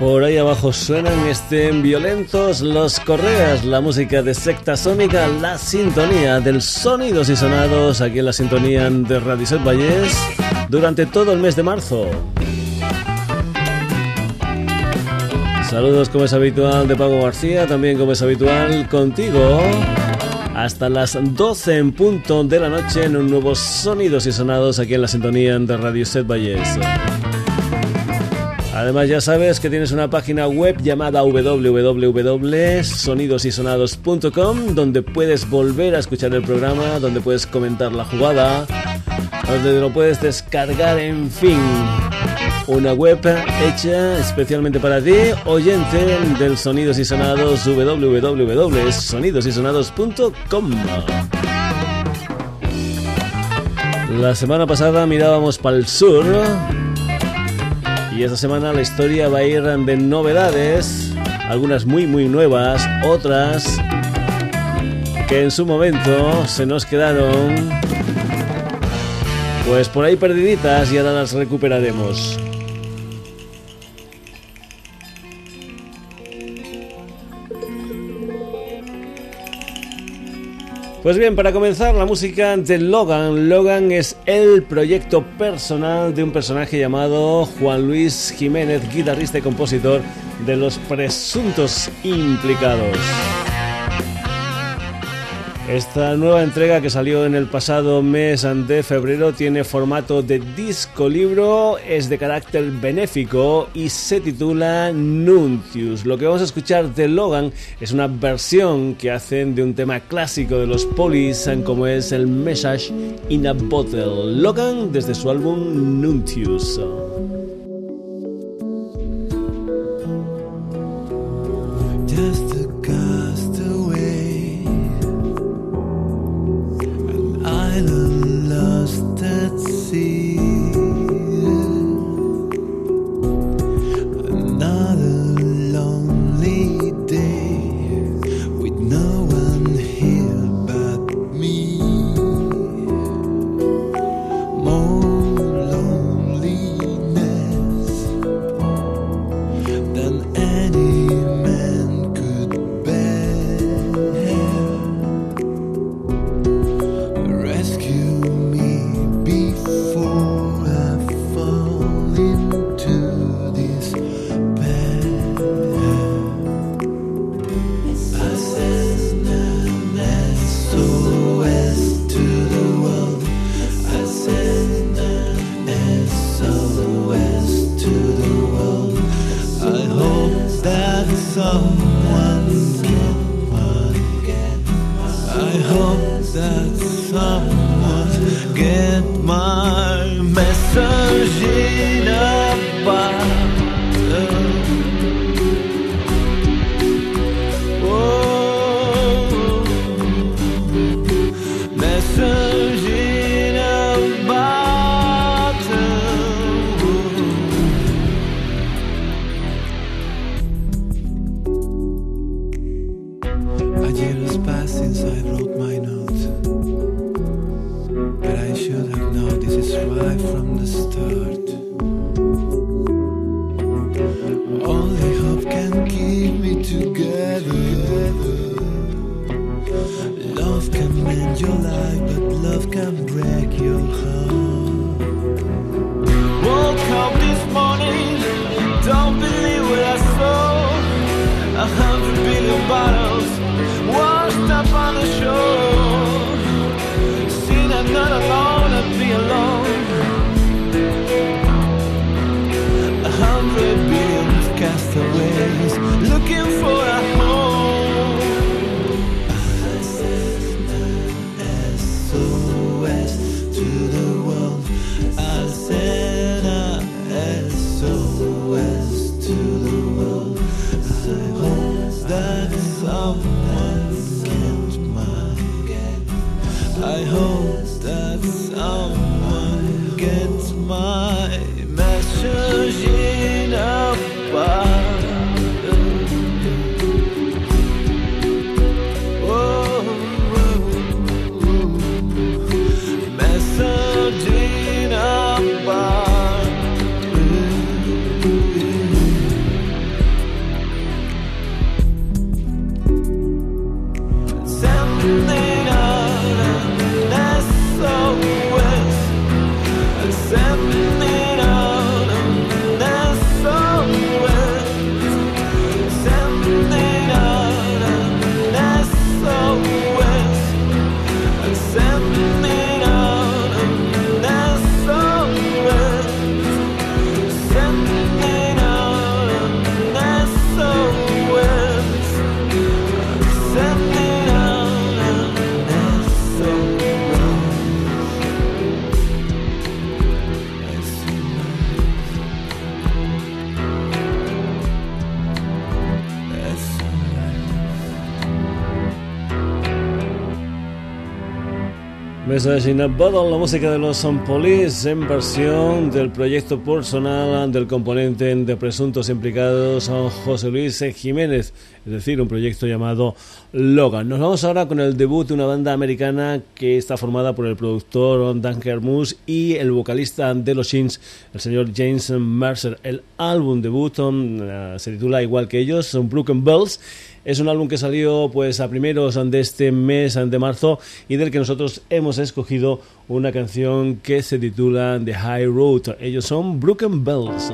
Por ahí abajo suenan estén violentos los correas, la música de secta sónica, la sintonía del sonidos y sonados aquí en la sintonía de Radio Set Valles durante todo el mes de marzo. Saludos como es habitual de Pago García, también como es habitual contigo. Hasta las 12 en punto de la noche en un nuevo Sonidos y Sonados aquí en la sintonía de Radio Set Valles. Además ya sabes que tienes una página web llamada www.sonidosysonados.com donde puedes volver a escuchar el programa, donde puedes comentar la jugada, donde lo puedes descargar, en fin. Una web hecha especialmente para ti, oyente del Sonidos y Sonados, www.sonidosysonados.com. La semana pasada mirábamos para el sur y esta semana la historia va a ir de novedades, algunas muy muy nuevas, otras que en su momento se nos quedaron pues por ahí perdiditas y ahora las recuperaremos. Pues bien, para comenzar, la música de Logan. Logan es el proyecto personal de un personaje llamado Juan Luis Jiménez, guitarrista y compositor de los presuntos implicados. Esta nueva entrega que salió en el pasado mes de febrero tiene formato de disco libro, es de carácter benéfico y se titula Nuntius. Lo que vamos a escuchar de Logan es una versión que hacen de un tema clásico de los Polis, como es el Message in a Bottle. Logan desde su álbum Nuntius. Nuncius. Message in a Bottle, la música de los Son Police en versión del proyecto personal del componente de presuntos implicados José Luis Jiménez, es decir, un proyecto llamado Logan. Nos vamos ahora con el debut de una banda americana que está formada por el productor Dan Kermus y el vocalista de los Shins, el señor James Mercer. El álbum debut eh, se titula igual que ellos, son Broken Bells es un álbum que salió pues a primeros de este mes de marzo y del que nosotros hemos escogido una canción que se titula The High Road. Ellos son Broken Bells.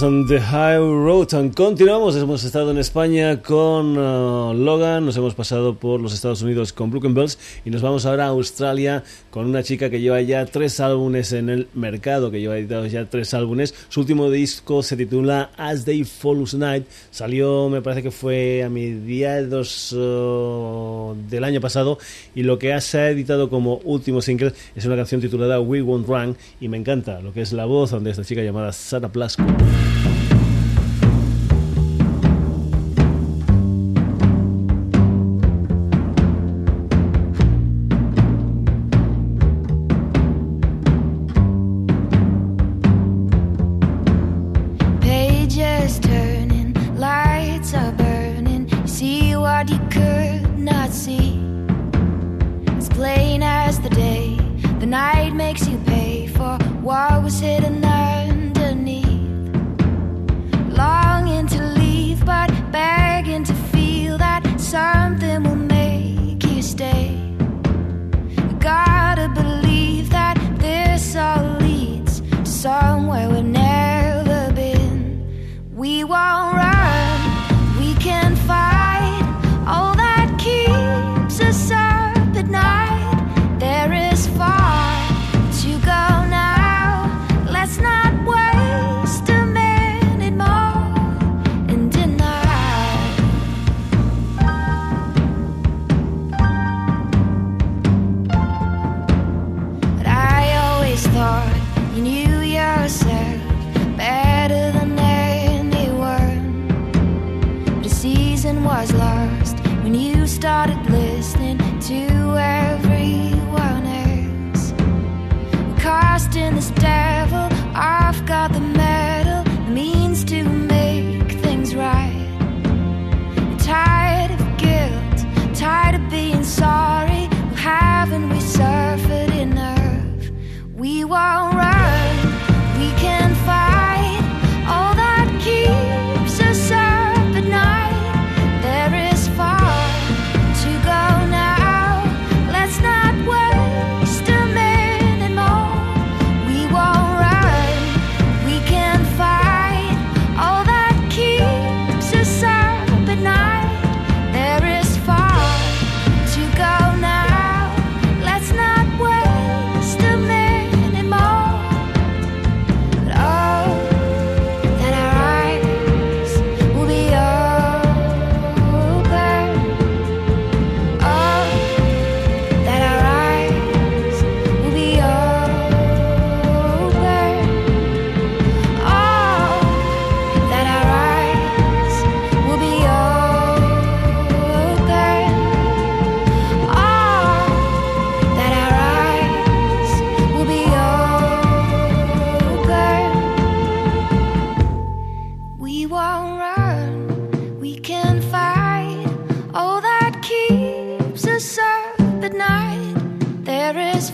On the High Road. Continuamos, hemos estado en España con uh, Logan, nos hemos pasado por los Estados Unidos con Broken Bells y nos vamos ahora a Australia con una chica que lleva ya tres álbumes en el mercado, que lleva editados ya tres álbumes. Su último disco se titula As They Follows Night, salió me parece que fue a mediados uh, del año pasado y lo que se ha editado como último single es una canción titulada We Won't Run y me encanta lo que es la voz de esta chica llamada Sara Plasco. Thank you.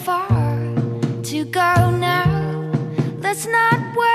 Far to go now. Let's not waste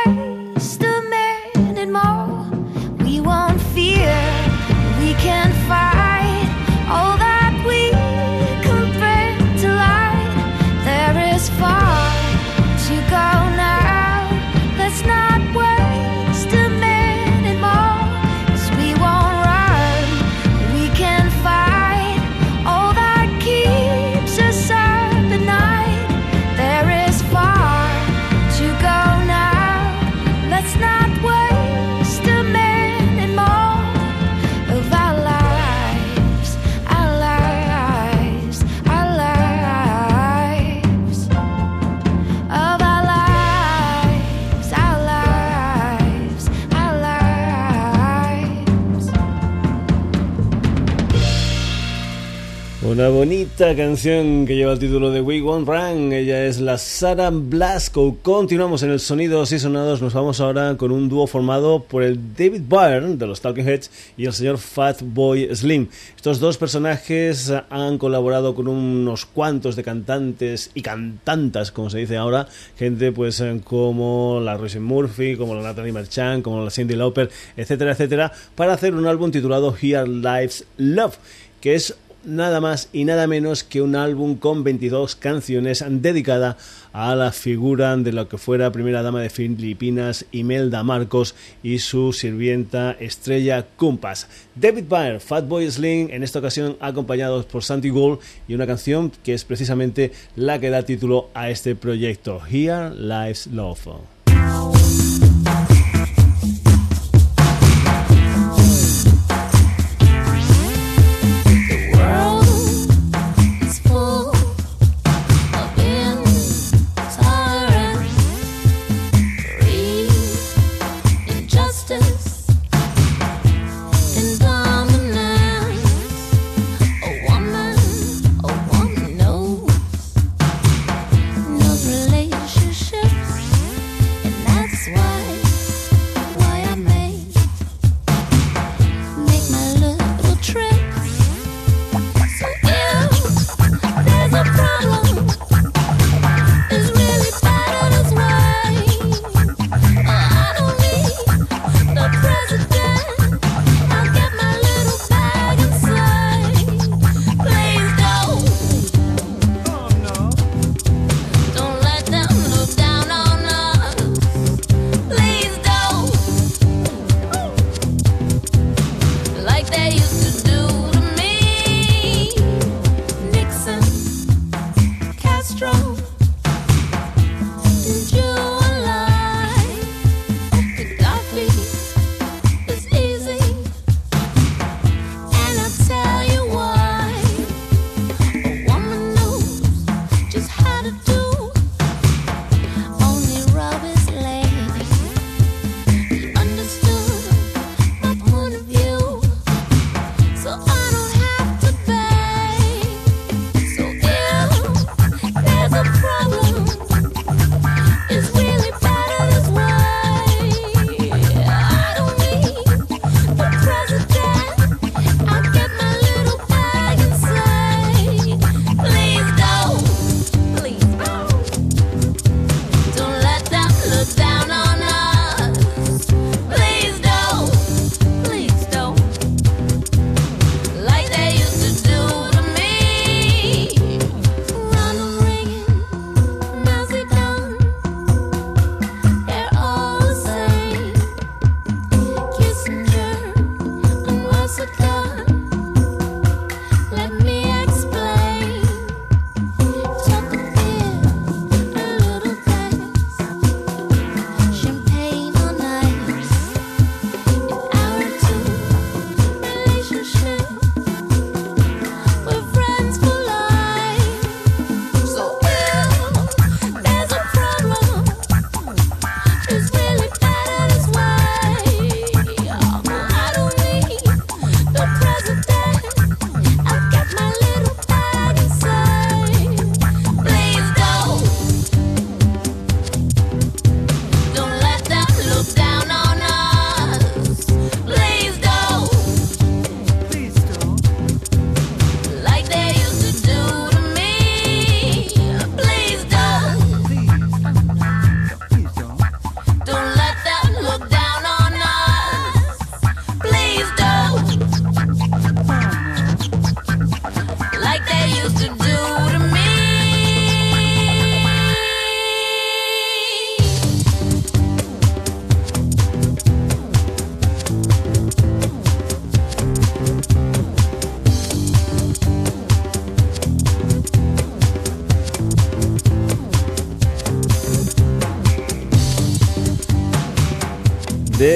Una bonita canción que lleva el título de We Won't Run. Ella es la Sarah Blasco. Continuamos en el Sonidos y Sonados. Nos vamos ahora con un dúo formado por el David Byrne de los Talking Heads y el señor Fatboy Slim. Estos dos personajes han colaborado con unos cuantos de cantantes y cantantas, como se dice ahora. Gente pues eh, como la Roisin Murphy, como la Natalie Merchant, como la Cindy Lauper, etcétera, etcétera, para hacer un álbum titulado Here Lives Love, que es nada más y nada menos que un álbum con 22 canciones dedicada a la figura de lo que fuera primera dama de Filipinas, Imelda Marcos y su sirvienta Estrella Kumpas. David Byrne, Fatboy Slim, en esta ocasión acompañados por Santi Gold y una canción que es precisamente la que da título a este proyecto, Here Lives Love.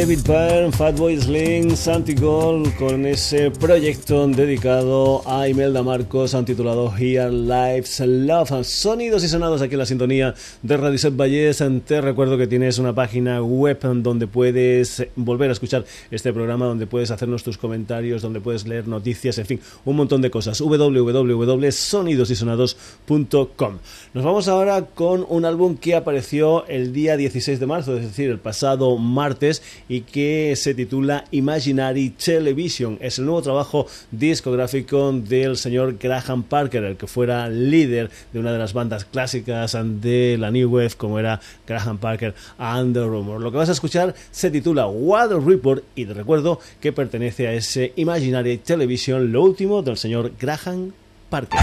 David Byrne, Fatboy Slim, Santi Gold con ese proyecto dedicado a Imelda Marcos han titulado Here Life's Love. Sonidos y sonados aquí en la sintonía de Radio Set Valles. Te recuerdo que tienes una página web donde puedes volver a escuchar este programa, donde puedes hacernos tus comentarios, donde puedes leer noticias, en fin, un montón de cosas. www.sonidosysonados.com. Nos vamos ahora con un álbum que apareció el día 16 de marzo, es decir, el pasado martes y que se titula Imaginary Television. Es el nuevo trabajo discográfico del señor Graham Parker, el que fuera líder de una de las bandas clásicas de la New Wave, como era Graham Parker and the Rumor. Lo que vas a escuchar se titula Water Report y te recuerdo que pertenece a ese Imaginary Television, lo último del señor Graham Parker.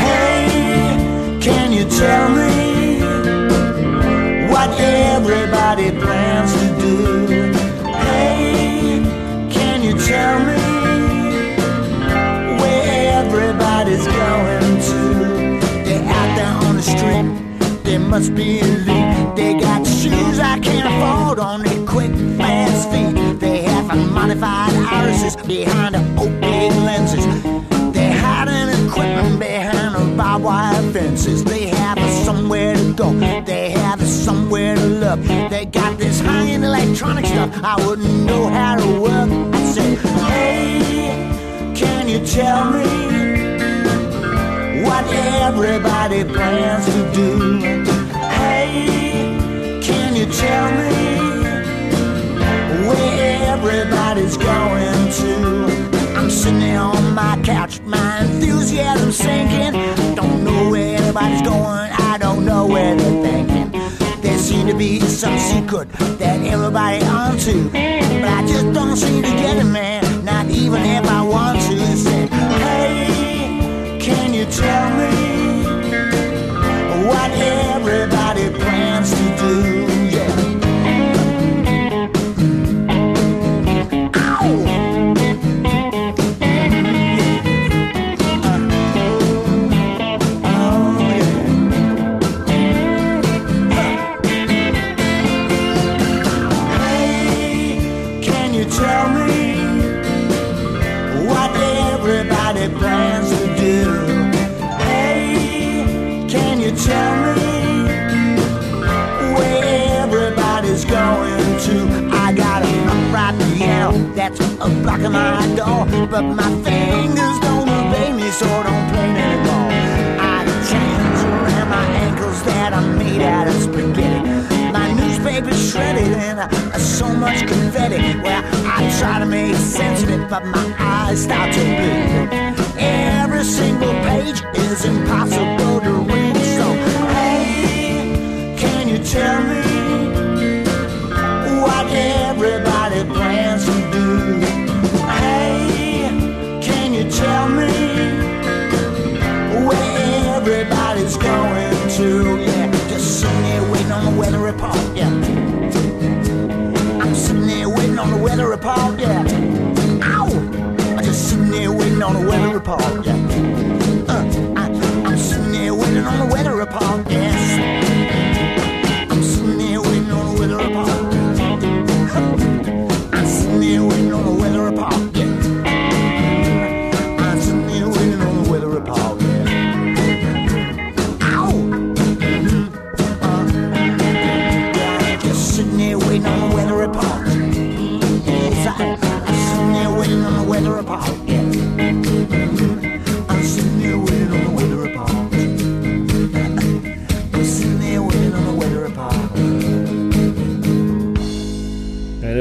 can you tell me what everybody plans where everybody's going to. They're out there on the street, they must be. They got shoes I can't afford on their quick, fast feet. They have modified irises behind opaque lenses. They're hiding equipment behind the barbed wire fences. They somewhere to look. They got this high-end electronic stuff I wouldn't know how to work I say, Hey, can you tell me what everybody plans to do? Hey, can you tell me where everybody's going to? I'm sitting there on my couch, my enthusiasm sinking. Don't know where anybody's going, I don't know where they're seems to be some secret that everybody onto but I just don't seem to get it, man. Not even if I want to. Say, hey, can you tell me my door. But my fingers don't obey me, so don't play anymore. I got chains around my ankles that are made out of spaghetti. My newspaper's shredded and uh, so much confetti. Well, I try to make sense of it, but my eyes start to bleed. Every single page is impossible to read. On the weather report. Yeah, uh, I, I'm sitting there waiting on the weather report. Yes.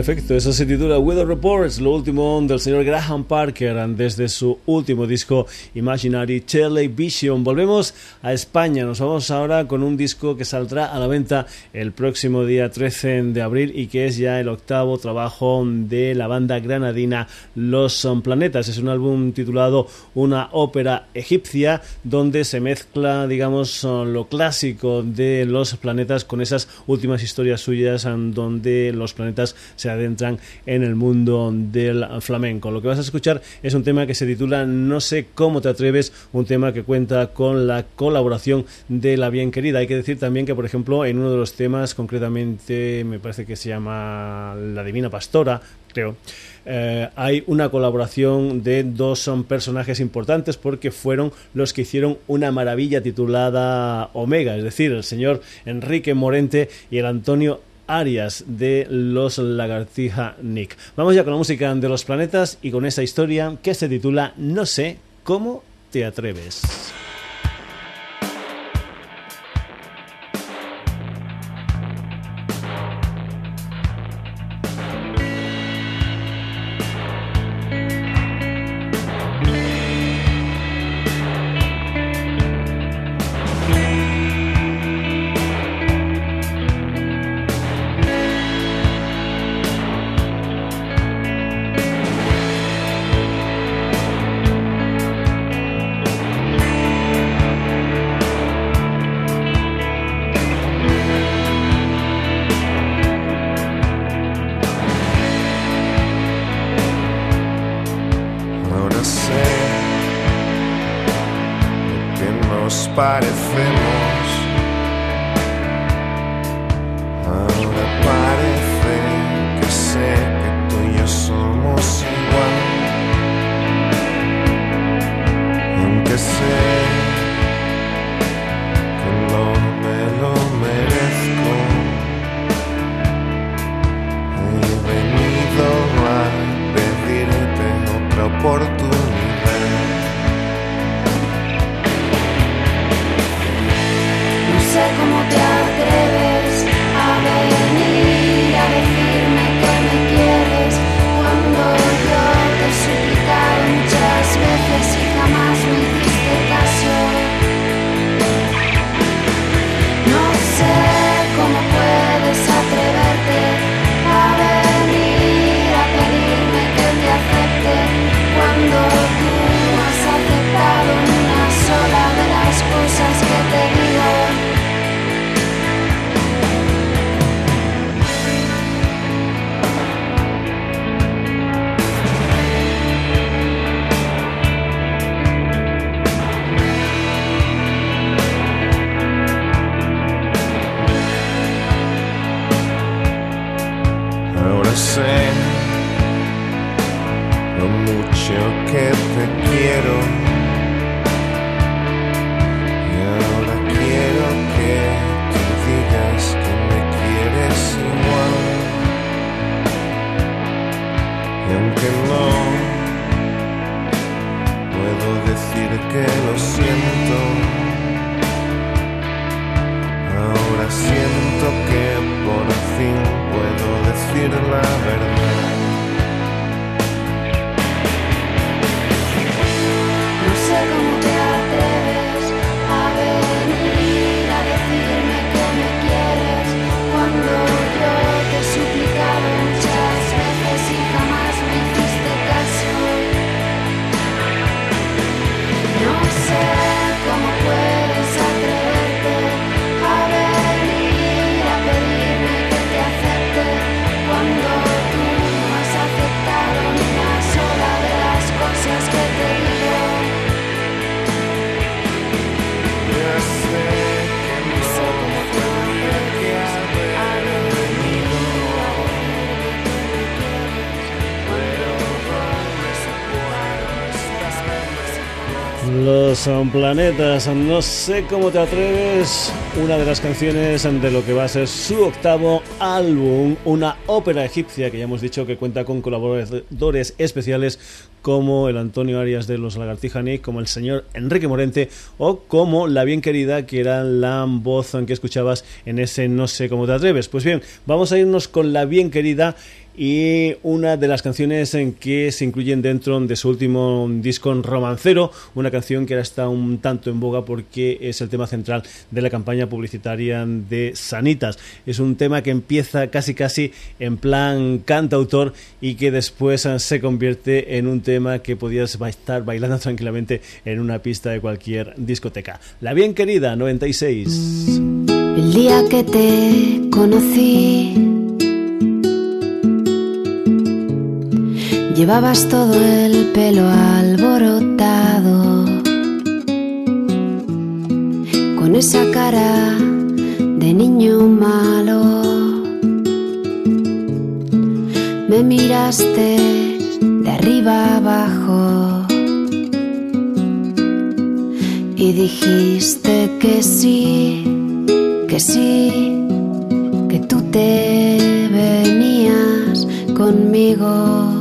Perfecto, eso se titula Weather Reports, lo último del señor Graham Parker desde su último disco Imaginary Television. Volvemos a España, nos vamos ahora con un disco que saldrá a la venta el próximo día 13 de abril y que es ya el octavo trabajo de la banda granadina Los Planetas. Es un álbum titulado Una ópera egipcia donde se mezcla, digamos, lo clásico de los planetas con esas últimas historias suyas donde los planetas se adentran en el mundo del flamenco. Lo que vas a escuchar es un tema que se titula No sé cómo te atreves, un tema que cuenta con la colaboración de la bien querida. Hay que decir también que, por ejemplo, en uno de los temas, concretamente me parece que se llama La Divina Pastora, creo. Eh, hay una colaboración de dos son personajes importantes porque fueron los que hicieron una maravilla titulada Omega, es decir, el señor Enrique Morente y el Antonio Arias de los Lagartija Nick. Vamos ya con la música de los planetas y con esa historia que se titula No sé cómo te atreves. Son planetas, no sé cómo te atreves, una de las canciones de lo que va a ser su octavo álbum, una ópera egipcia que ya hemos dicho que cuenta con colaboradores especiales como el Antonio Arias de los Lagartijani, como el señor Enrique Morente o como la bien querida que era la voz que escuchabas en ese No sé cómo te atreves. Pues bien, vamos a irnos con la bien querida y una de las canciones en que se incluyen dentro de su último disco romancero, una canción que ahora está un tanto en boga porque es el tema central de la campaña publicitaria de Sanitas. Es un tema que empieza casi casi en plan cantautor y que después se convierte en un tema que podías estar bailando tranquilamente en una pista de cualquier discoteca. La bien querida 96. El día que te conocí Llevabas todo el pelo alborotado, con esa cara de niño malo. Me miraste de arriba abajo y dijiste que sí, que sí, que tú te venías conmigo.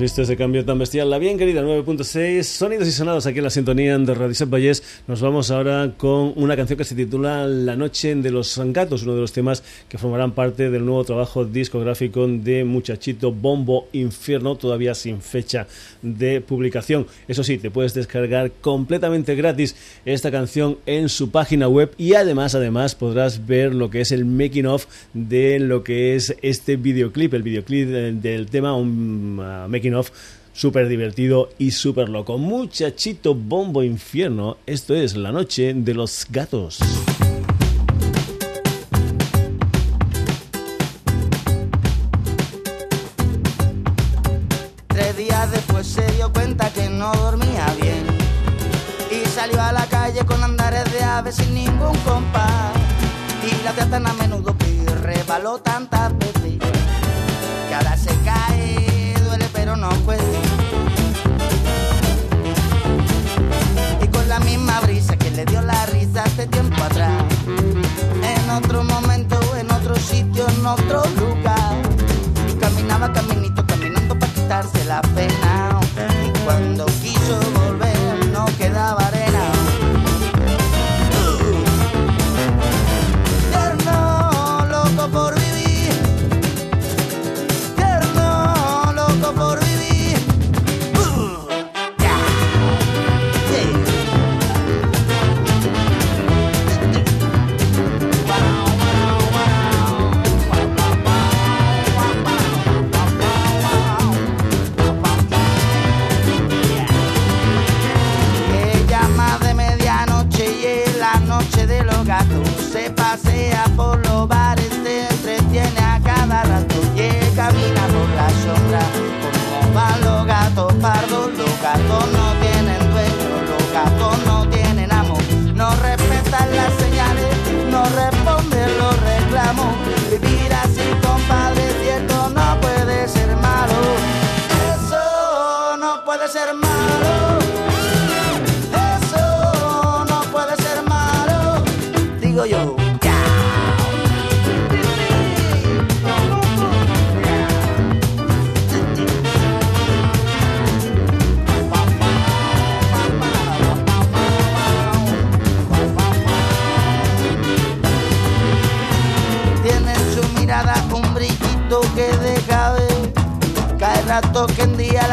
Ese cambio tan bestial. La bien querida 9.6, sonidos y sonados aquí en la sintonía de Radio Set Valles. Nos vamos ahora con una canción que se titula La Noche de los Gatos, uno de los temas que formarán parte del nuevo trabajo discográfico de Muchachito Bombo Infierno, todavía sin fecha de publicación. Eso sí, te puedes descargar completamente gratis esta canción en su página web y además, además podrás ver lo que es el making of de lo que es este videoclip, el videoclip del tema, un uh, making of súper divertido y súper loco. Muchachito Bombo Infierno, esto es La Noche de los Gatos. Tres días después se dio cuenta que no dormía bien y salió a la calle con andares de aves sin ningún compás y la tan a menudo que rebaló tantas veces duele pero no puede la misma brisa que le dio la risa hace tiempo atrás. En otro momento, en otro sitio, en otro lugar. Y caminaba caminito, caminando para quitarse la pena.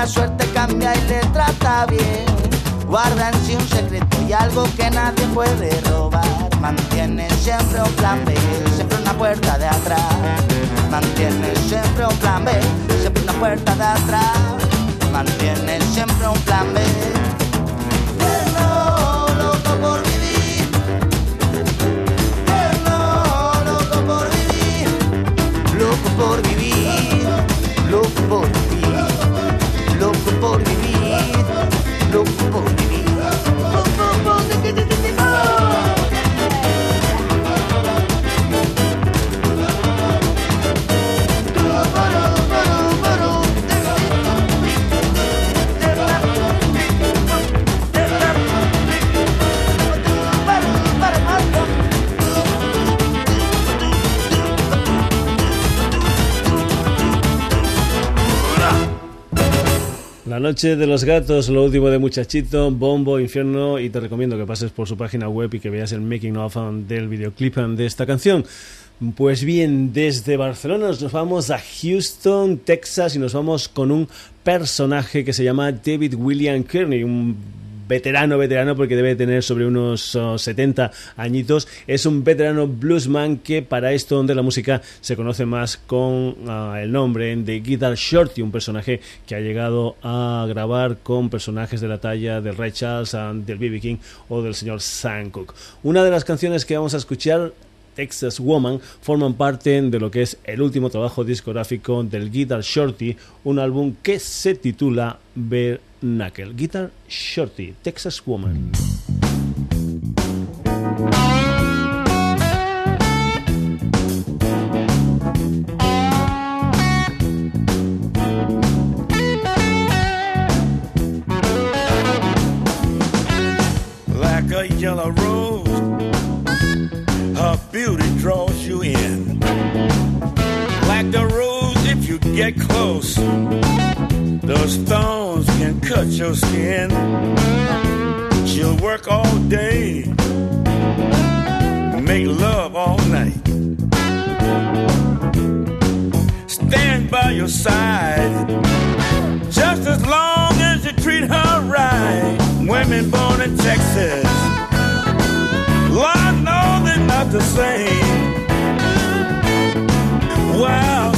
La suerte cambia y le trata bien. Guarda en sí un secreto y algo que nadie puede robar. Mantiene siempre un plan B, siempre una puerta de atrás. Mantiene siempre un plan B, siempre una puerta de atrás. Mantiene siempre un plan B. Loco por vivir. Hello, loco por vivir. Loco por vivir. Loco por vivir. Loco por vivir. Por vivir. La noche de los gatos, lo último de Muchachito, Bombo, Infierno y te recomiendo que pases por su página web y que veas el making of del videoclip de esta canción. Pues bien, desde Barcelona nos vamos a Houston, Texas y nos vamos con un personaje que se llama David William Kearney, un veterano, veterano, porque debe tener sobre unos oh, 70 añitos. Es un veterano bluesman que para esto donde la música se conoce más con ah, el nombre de Guitar Shorty, un personaje que ha llegado a grabar con personajes de la talla del Ray Charles, del B.B. King o del señor Sam Cooke. Una de las canciones que vamos a escuchar Texas Woman forman parte de lo que es el último trabajo discográfico del Guitar Shorty, un álbum que se titula Bare Knuckle. Guitar Shorty, Texas Woman. yellow rose. Get close, those thorns can cut your skin. She'll work all day, make love all night. Stand by your side just as long as you treat her right. Women born in Texas, Lord knows they're not the same. Wild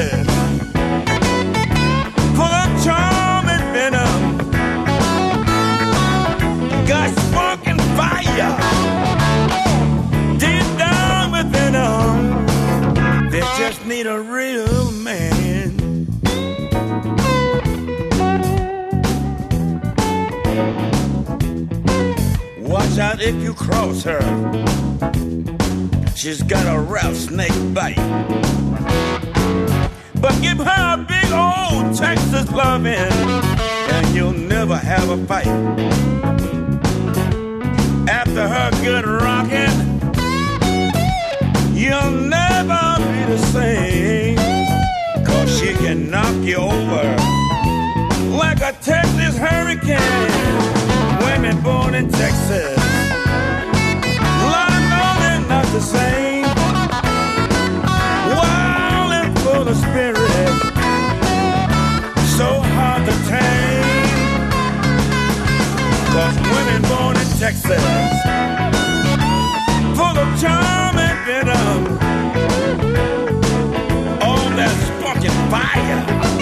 Texas, full of charm and venom, got spark and fire deep down within them. They just need a real man. Watch out if you cross her. She's got a rattlesnake bite. But give her a big old Texas loving, and you'll never have a fight. After her good rocking, you'll never be the same. Cause she can knock you over like a Texas hurricane. Women born in Texas, Lord know they're not the same. Texas, full of charm and venom. All that sparking fire,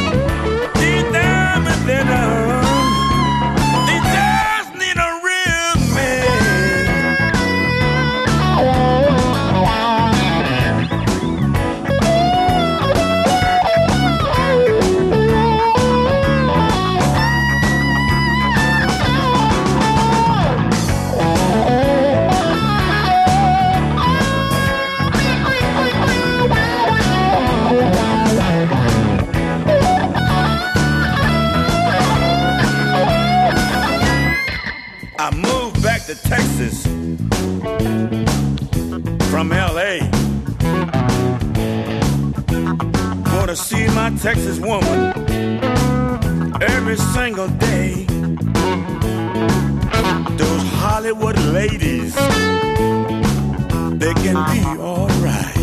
my Texas woman every single day. Those Hollywood ladies, they can be alright.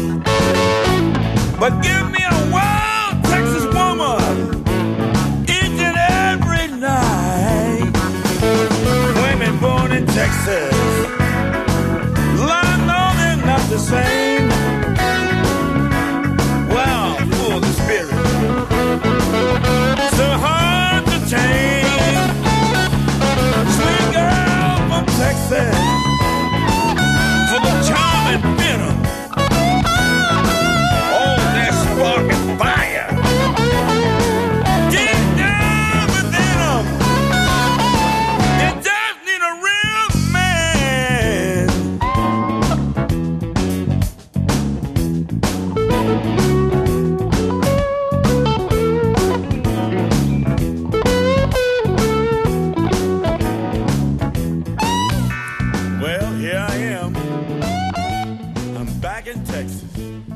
But give me a wild Texas woman each and every night. Women born in Texas, Lord, no, they're not the same. Access.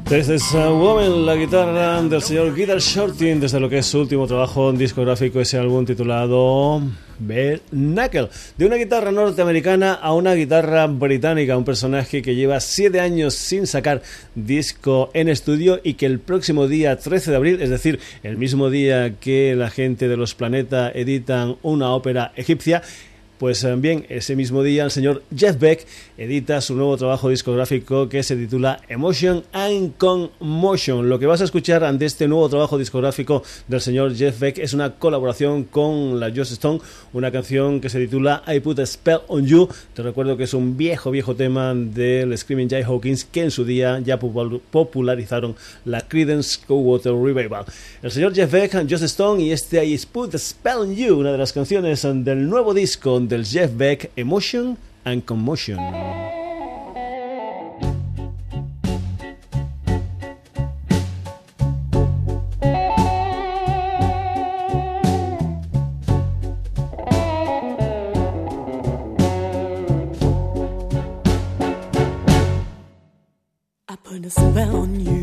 Desde esa Woman, la guitarra del señor Guitar Shorting, desde lo que es su último trabajo discográfico, ese álbum titulado Bare Knuckle. De una guitarra norteamericana a una guitarra británica, un personaje que lleva siete años sin sacar disco en estudio y que el próximo día 13 de abril, es decir, el mismo día que la gente de los Planeta editan una ópera egipcia, pues bien, ese mismo día el señor Jeff Beck edita su nuevo trabajo discográfico que se titula Emotion and Conmotion. Lo que vas a escuchar ante este nuevo trabajo discográfico del señor Jeff Beck es una colaboración con la Joss Stone, una canción que se titula I Put a Spell on You. Te recuerdo que es un viejo, viejo tema del Screaming Jay Hawkins que en su día ya popularizaron la Creedence Clearwater Revival. El señor Jeff Beck, Joss Stone y este I Put a Spell on You, una de las canciones del nuevo disco del Jeff Beck Emotion and Commotion. I put a spell on you.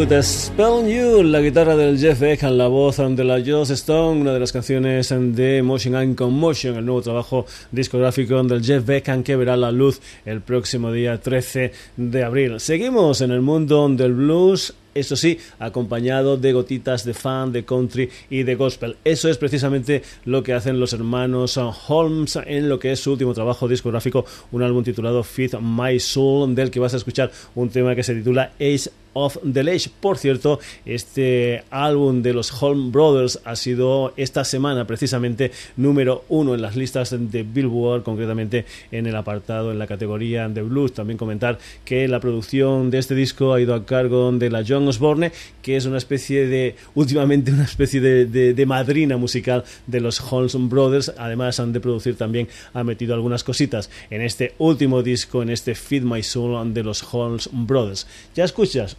A Spell You, la guitarra del Jeff Beck, la voz de la Joss Stone, una de las canciones de Motion and Commotion, el nuevo trabajo discográfico del Jeff Beck que verá la luz el próximo día 13 de abril. Seguimos en el mundo del blues eso sí, acompañado de gotitas de fan, de country y de gospel. Eso es precisamente lo que hacen los hermanos Holmes en lo que es su último trabajo discográfico, un álbum titulado Feed My Soul, del que vas a escuchar un tema que se titula Ace of the Lake. Por cierto, este álbum de los Holm Brothers ha sido esta semana precisamente número uno en las listas de Billboard, concretamente en el apartado, en la categoría de blues. También comentar que la producción de este disco ha ido a cargo de la John Osborne, que es una especie de, últimamente una especie de, madrina musical de los Holmes Brothers. Además, han de producir también, ha metido algunas cositas en este último disco, en este Feed My Soul de los Holmes Brothers. Ya escuchas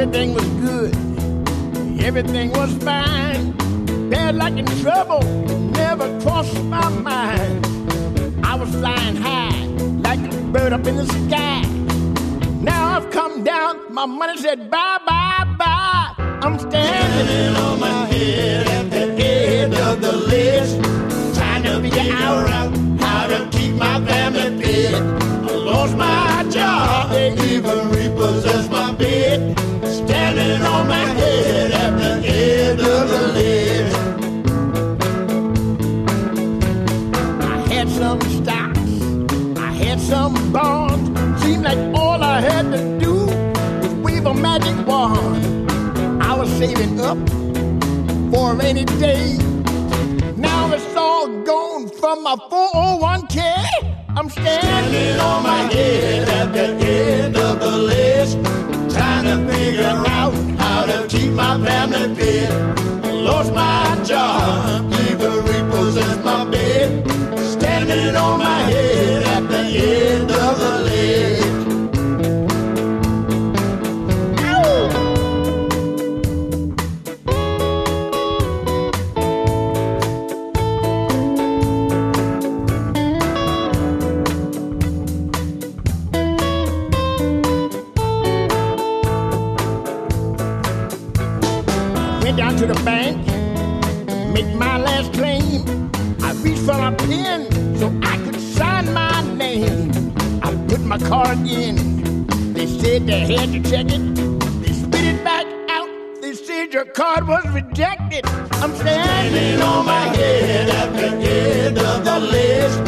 Everything was good, everything was fine. Bad luck and trouble never crossed my mind. I was flying high like a bird up in the sky. Now I've come down, my money said bye, bye, bye. I'm standing on my head at the end of the list, trying to figure out how to keep my family fed. I lost my job, they even repossessed my bed. Standing on my head at the end of the list. I had some stocks, I had some bonds. Seemed like all I had to do was wave a magic wand. I was saving up for a rainy day. Now it's all gone from my 401k. I'm standing on my head at the end of the list, trying to figure out how to keep my family fed. Lost my job, even repossessed my bed, standing on my head at the end of the list. Pen so I could sign my name. I put my card in. They said they had to check it. They spit it back out. They said your card was rejected. I'm standing on my head at the end of the list,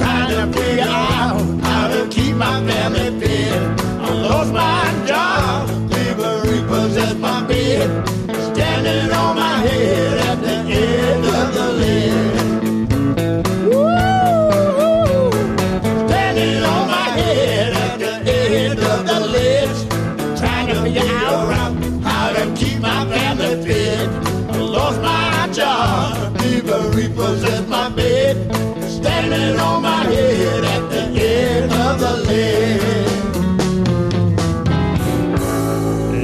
trying to figure out how to keep my family fed. I lost my job, even repossessed my bed. Standing on my head my bed. Standing on my head at the end of the list.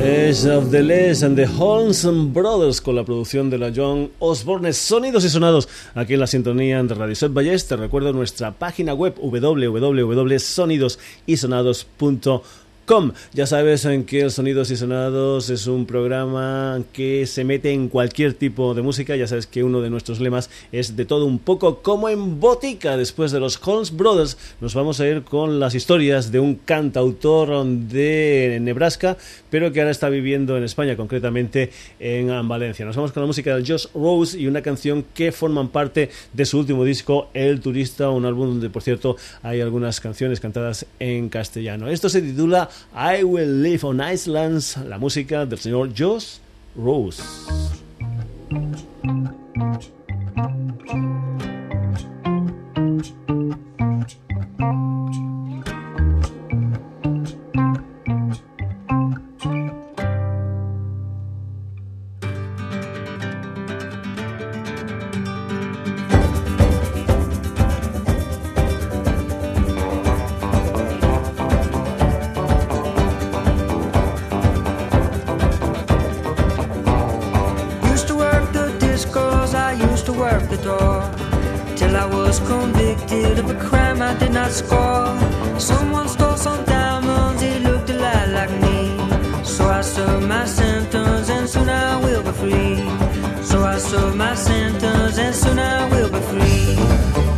Age of the Les and the Holmes Brothers con la producción de la John Osborne. Sonidos y sonados aquí en la sintonía de Radio Set Valles. Te recuerdo nuestra página web www.sonidosysonados.com Ya sabes en que el Sonidos y Sonados es un programa que se mete en cualquier tipo de música. Ya sabes que uno de nuestros lemas es de todo un poco como en botica. Después de los Holmes Brothers nos vamos a ir con las historias de un cantautor de Nebraska, pero que ahora está viviendo en España, concretamente en Valencia. Nos vamos con la música de Josh Rose y una canción que forman parte de su último disco, El Turista, un álbum donde, por cierto, hay algunas canciones cantadas en castellano. Esto se titula I Will Live on Islands, la música del señor Josh Rose. Work the door till I was convicted of a crime I did not score. Someone stole some diamonds, he looked a lot like me. So I served my sentence and soon I will be free. So I served my sentence and soon I will be free.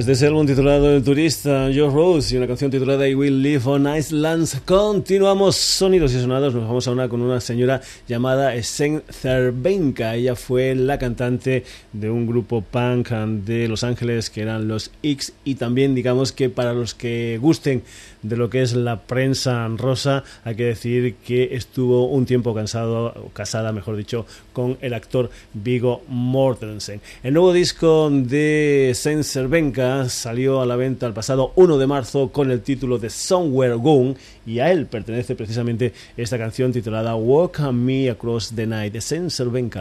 Desde ese álbum titulado El turista Joe Rose y una canción titulada I Will Live on Islands, continuamos sonidos y sonados. Nos vamos a una con una señora llamada Sen Cervenka. Ella fue la cantante de un grupo punk de Los Ángeles que eran los X y también digamos que para los que gusten de lo que es la prensa rosa, hay que decir que estuvo un tiempo cansado, casada, mejor dicho, con el actor Vigo Mortensen. El nuevo disco de Sen Cervenka salió a la venta el pasado 1 de marzo con el título de Somewhere Gone y a él pertenece precisamente esta canción titulada Walk Me Across the Night de Cervenka.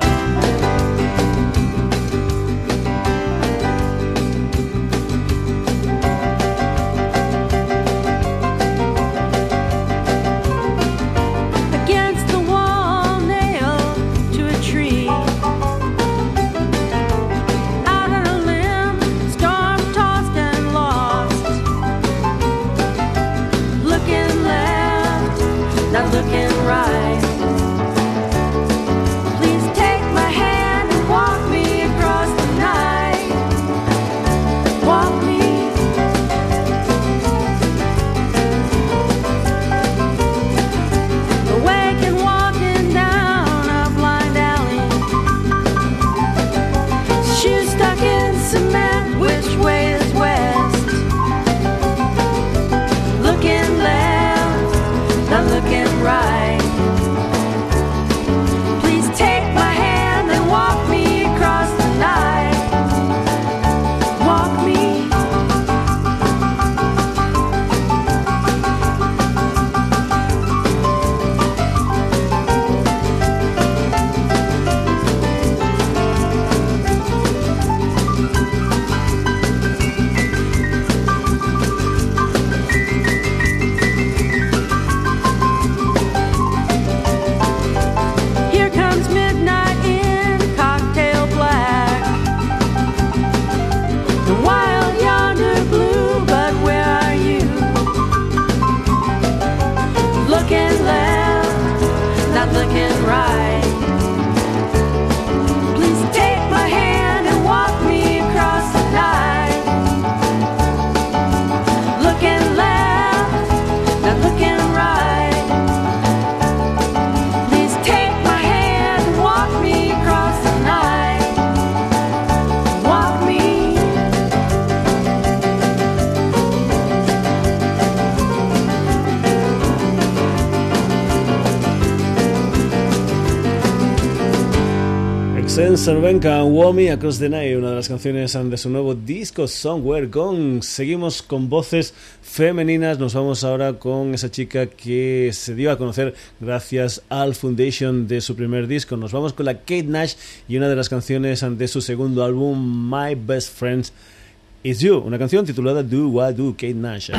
Cervenka, Womi Across the Night, una de las canciones de su nuevo disco Somewhere Gone. Seguimos con voces femeninas, nos vamos ahora con esa chica que se dio a conocer gracias al Foundation de su primer disco. Nos vamos con la Kate Nash y una de las canciones de su segundo álbum My Best Friends Is You, una canción titulada Do What Do Kate Nash.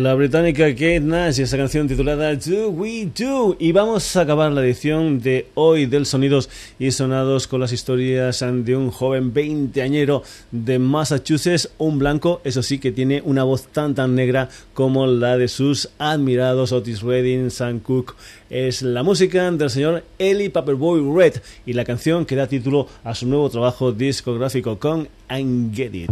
La británica Kate Nash y esa canción titulada Do We Do. Y vamos a acabar la edición de hoy del Sonidos y Sonados con las historias de un joven veinteañero de Massachusetts, un blanco, eso sí, que tiene una voz tan tan negra como la de sus admirados Otis Redding, Sam Cooke. Es la música del señor Eli Paperboy Red y la canción que da título a su nuevo trabajo discográfico con I'm Get It.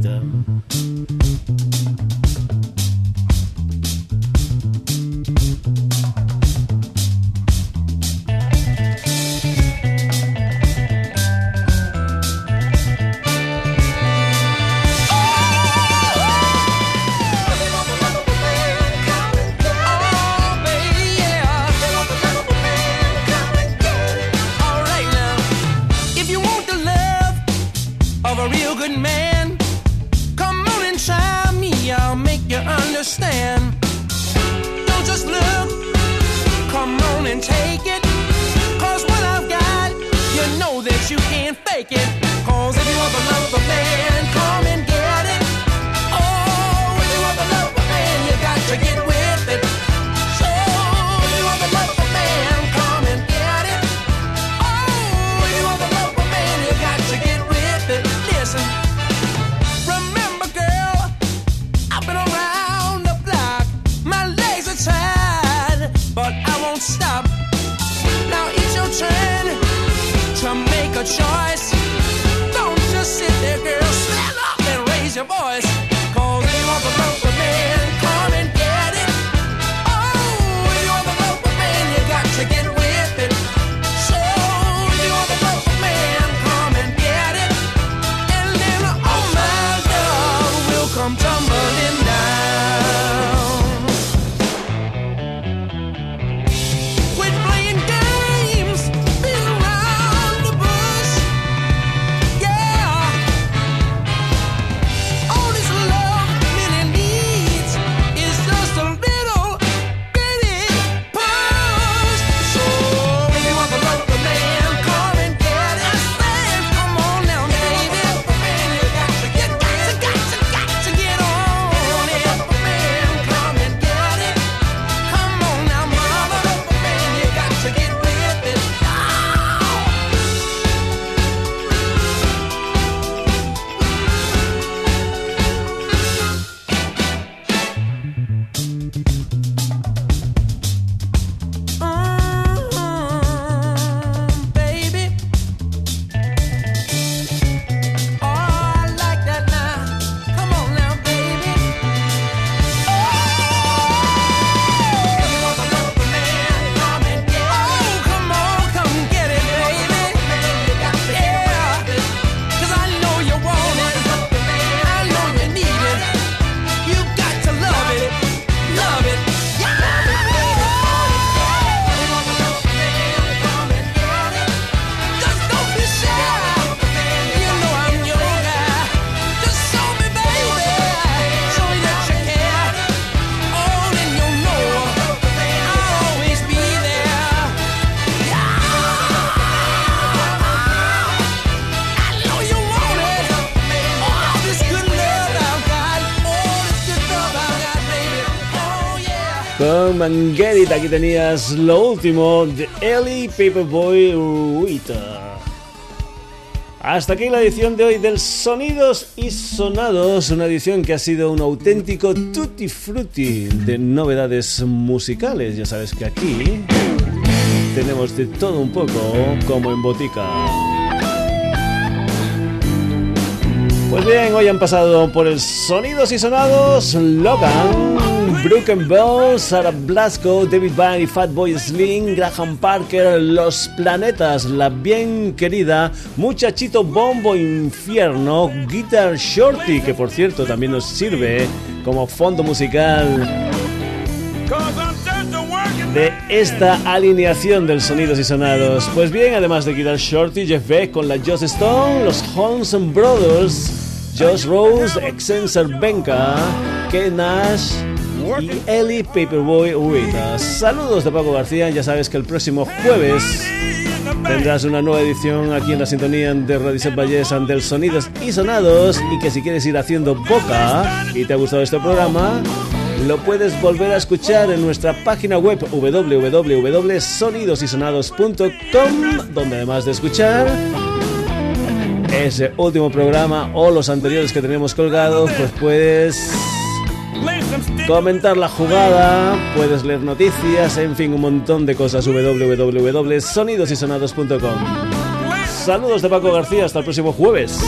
boys. Come and. Aquí tenías lo último de Ellie Paperboy Rita. Hasta aquí la edición de hoy del Sonidos y Sonados, una edición que ha sido un auténtico tutti frutti de novedades musicales. Ya sabes que aquí tenemos de todo un poco como en botica. Pues bien, hoy han pasado por el Sonidos y Sonados Logan, Broken Bones, Sarah Blasco, David Byrne, Fatboy Slim, Graham Parker, Los Planetas, La Bien Querida, Muchachito Bombo Infierno, Guitar Shorty, que por cierto también nos sirve como fondo musical de esta alineación del sonidos y sonados. Pues bien, además de Guitar Shorty, Jeff Beck con la Joss Stone, los Holmes Brothers, Josh Rose, Exensor Benka, Ken Nash y Ellie Paperboy Rita. Saludos de Paco García, ya sabes que el próximo jueves tendrás una nueva edición aquí en la sintonía de Radio Set del Sonidos y Sonados. Y que si quieres ir haciendo boca y te ha gustado este programa, lo puedes volver a escuchar en nuestra página web www.sonidosysonados.com, donde además de escuchar ese último programa o los anteriores que tenemos colgados, pues puedes comentar la jugada, puedes leer noticias, en fin, un montón de cosas. www.sonidosysonados.com. Saludos de Paco García, hasta el próximo jueves.